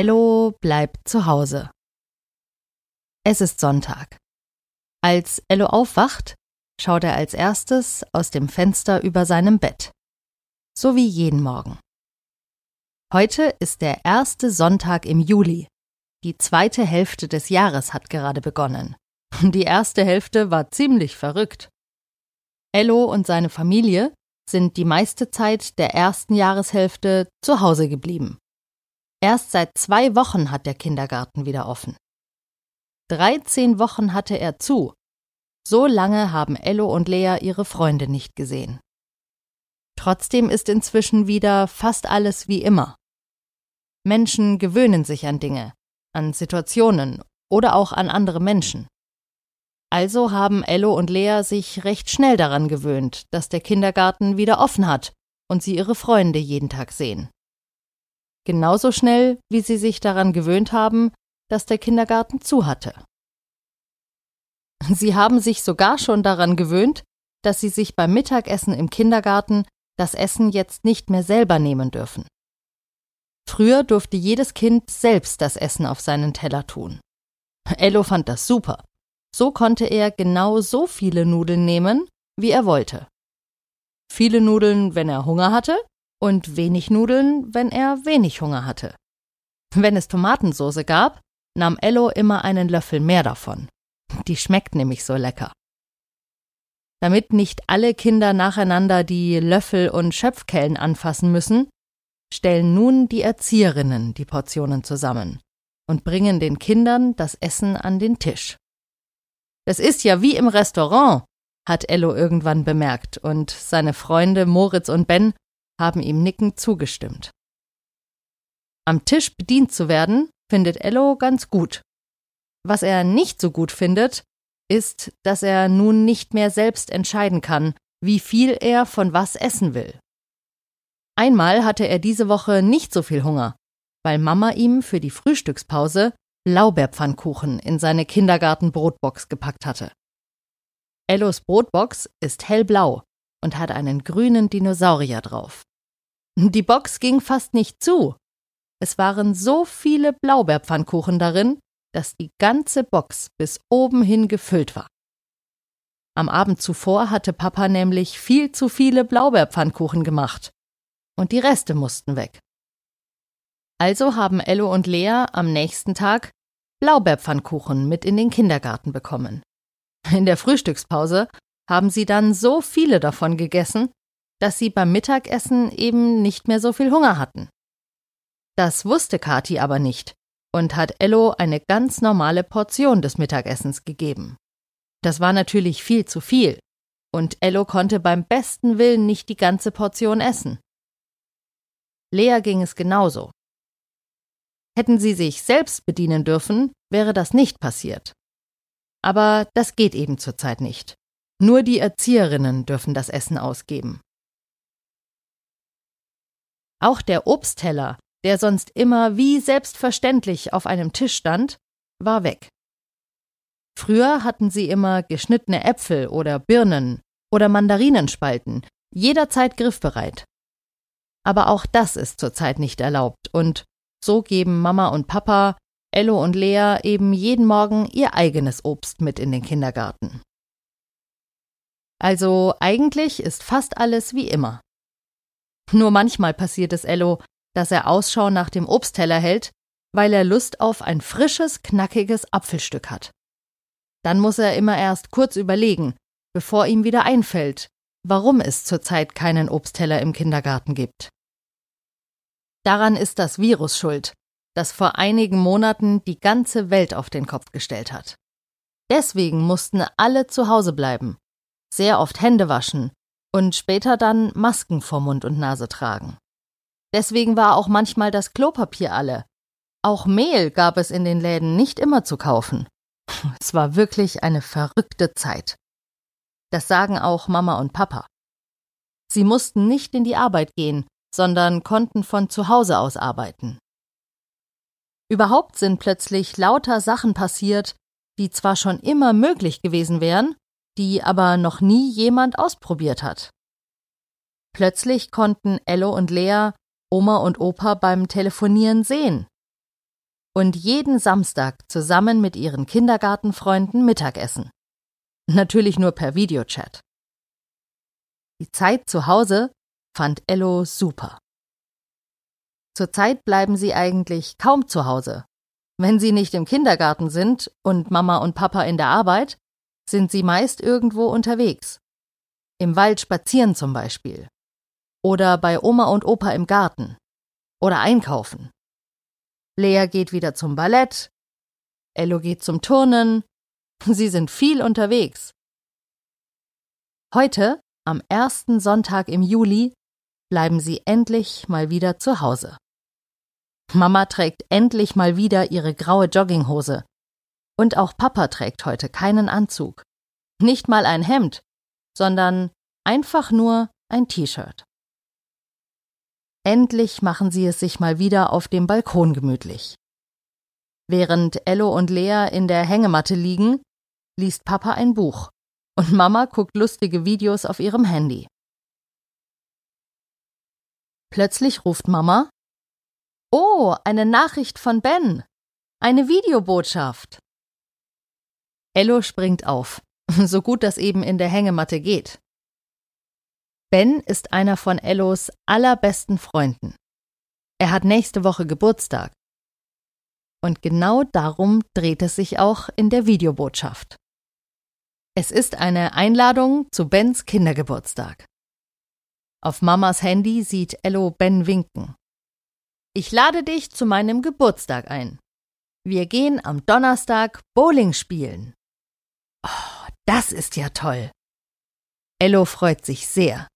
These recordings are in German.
Ello bleibt zu Hause. Es ist Sonntag. Als Ello aufwacht, schaut er als erstes aus dem Fenster über seinem Bett. So wie jeden Morgen. Heute ist der erste Sonntag im Juli. Die zweite Hälfte des Jahres hat gerade begonnen. Die erste Hälfte war ziemlich verrückt. Ello und seine Familie sind die meiste Zeit der ersten Jahreshälfte zu Hause geblieben. Erst seit zwei Wochen hat der Kindergarten wieder offen. 13 Wochen hatte er zu. So lange haben Ello und Lea ihre Freunde nicht gesehen. Trotzdem ist inzwischen wieder fast alles wie immer. Menschen gewöhnen sich an Dinge, an Situationen oder auch an andere Menschen. Also haben Ello und Lea sich recht schnell daran gewöhnt, dass der Kindergarten wieder offen hat und sie ihre Freunde jeden Tag sehen. Genauso schnell, wie sie sich daran gewöhnt haben, dass der Kindergarten zu hatte. Sie haben sich sogar schon daran gewöhnt, dass sie sich beim Mittagessen im Kindergarten das Essen jetzt nicht mehr selber nehmen dürfen. Früher durfte jedes Kind selbst das Essen auf seinen Teller tun. Ello fand das super. So konnte er genau so viele Nudeln nehmen, wie er wollte. Viele Nudeln, wenn er Hunger hatte, und wenig Nudeln, wenn er wenig Hunger hatte. Wenn es Tomatensoße gab, nahm Ello immer einen Löffel mehr davon. Die schmeckt nämlich so lecker. Damit nicht alle Kinder nacheinander die Löffel und Schöpfkellen anfassen müssen, stellen nun die Erzieherinnen die Portionen zusammen und bringen den Kindern das Essen an den Tisch. Das ist ja wie im Restaurant, hat Ello irgendwann bemerkt, und seine Freunde Moritz und Ben haben ihm nickend zugestimmt. Am Tisch bedient zu werden, findet Ello ganz gut. Was er nicht so gut findet, ist, dass er nun nicht mehr selbst entscheiden kann, wie viel er von was essen will. Einmal hatte er diese Woche nicht so viel Hunger, weil Mama ihm für die Frühstückspause Blaubeerpfannkuchen in seine Kindergartenbrotbox gepackt hatte. Ellos Brotbox ist hellblau und hat einen grünen Dinosaurier drauf. Die Box ging fast nicht zu. Es waren so viele Blaubeerpfannkuchen darin, dass die ganze Box bis oben hin gefüllt war. Am Abend zuvor hatte Papa nämlich viel zu viele Blaubeerpfannkuchen gemacht. Und die Reste mussten weg. Also haben Ello und Lea am nächsten Tag Blaubeerpfannkuchen mit in den Kindergarten bekommen. In der Frühstückspause haben sie dann so viele davon gegessen, dass sie beim Mittagessen eben nicht mehr so viel Hunger hatten. Das wusste Kathi aber nicht und hat Ello eine ganz normale Portion des Mittagessens gegeben. Das war natürlich viel zu viel, und Ello konnte beim besten Willen nicht die ganze Portion essen. Lea ging es genauso. Hätten sie sich selbst bedienen dürfen, wäre das nicht passiert. Aber das geht eben zurzeit nicht. Nur die Erzieherinnen dürfen das Essen ausgeben. Auch der Obstteller, der sonst immer wie selbstverständlich auf einem Tisch stand, war weg. Früher hatten sie immer geschnittene Äpfel oder Birnen oder Mandarinenspalten, jederzeit griffbereit. Aber auch das ist zurzeit nicht erlaubt und so geben Mama und Papa, Ello und Lea eben jeden Morgen ihr eigenes Obst mit in den Kindergarten. Also eigentlich ist fast alles wie immer. Nur manchmal passiert es Ello, dass er Ausschau nach dem Obstteller hält, weil er Lust auf ein frisches, knackiges Apfelstück hat. Dann muss er immer erst kurz überlegen, bevor ihm wieder einfällt, warum es zurzeit keinen Obstteller im Kindergarten gibt. Daran ist das Virus schuld, das vor einigen Monaten die ganze Welt auf den Kopf gestellt hat. Deswegen mussten alle zu Hause bleiben, sehr oft Hände waschen und später dann Masken vor Mund und Nase tragen. Deswegen war auch manchmal das Klopapier alle. Auch Mehl gab es in den Läden nicht immer zu kaufen. Es war wirklich eine verrückte Zeit. Das sagen auch Mama und Papa. Sie mussten nicht in die Arbeit gehen, sondern konnten von zu Hause aus arbeiten. Überhaupt sind plötzlich lauter Sachen passiert, die zwar schon immer möglich gewesen wären, die aber noch nie jemand ausprobiert hat. Plötzlich konnten Ello und Lea Oma und Opa beim Telefonieren sehen. und jeden Samstag zusammen mit ihren Kindergartenfreunden Mittagessen. Natürlich nur per Videochat. Die Zeit zu Hause fand Ello super. Zurzeit bleiben sie eigentlich kaum zu Hause. Wenn sie nicht im Kindergarten sind und Mama und Papa in der Arbeit, sind sie meist irgendwo unterwegs. Im Wald spazieren zum Beispiel. Oder bei Oma und Opa im Garten. Oder einkaufen. Lea geht wieder zum Ballett. Ello geht zum Turnen. Sie sind viel unterwegs. Heute, am ersten Sonntag im Juli, bleiben sie endlich mal wieder zu Hause. Mama trägt endlich mal wieder ihre graue Jogginghose. Und auch Papa trägt heute keinen Anzug. Nicht mal ein Hemd, sondern einfach nur ein T-Shirt. Endlich machen sie es sich mal wieder auf dem Balkon gemütlich. Während Ello und Lea in der Hängematte liegen, liest Papa ein Buch und Mama guckt lustige Videos auf ihrem Handy. Plötzlich ruft Mama Oh, eine Nachricht von Ben. Eine Videobotschaft. Ello springt auf, so gut das eben in der Hängematte geht. Ben ist einer von Ellos allerbesten Freunden. Er hat nächste Woche Geburtstag. Und genau darum dreht es sich auch in der Videobotschaft. Es ist eine Einladung zu Bens Kindergeburtstag. Auf Mamas Handy sieht Ello Ben winken. Ich lade dich zu meinem Geburtstag ein. Wir gehen am Donnerstag Bowling spielen. Oh, das ist ja toll. Ello freut sich sehr.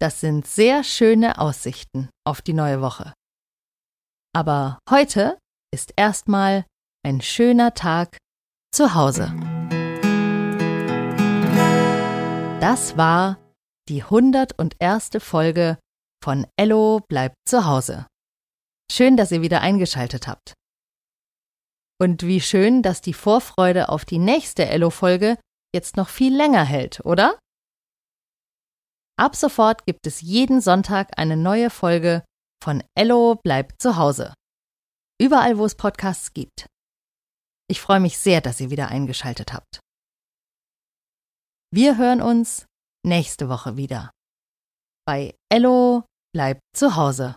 Das sind sehr schöne Aussichten auf die neue Woche. Aber heute ist erstmal ein schöner Tag zu Hause. Das war die 101. Folge von Ello bleibt zu Hause. Schön, dass ihr wieder eingeschaltet habt. Und wie schön, dass die Vorfreude auf die nächste Ello-Folge jetzt noch viel länger hält, oder? Ab sofort gibt es jeden Sonntag eine neue Folge von Ello bleibt zu Hause. Überall, wo es Podcasts gibt. Ich freue mich sehr, dass ihr wieder eingeschaltet habt. Wir hören uns nächste Woche wieder. Bei Ello bleibt zu Hause.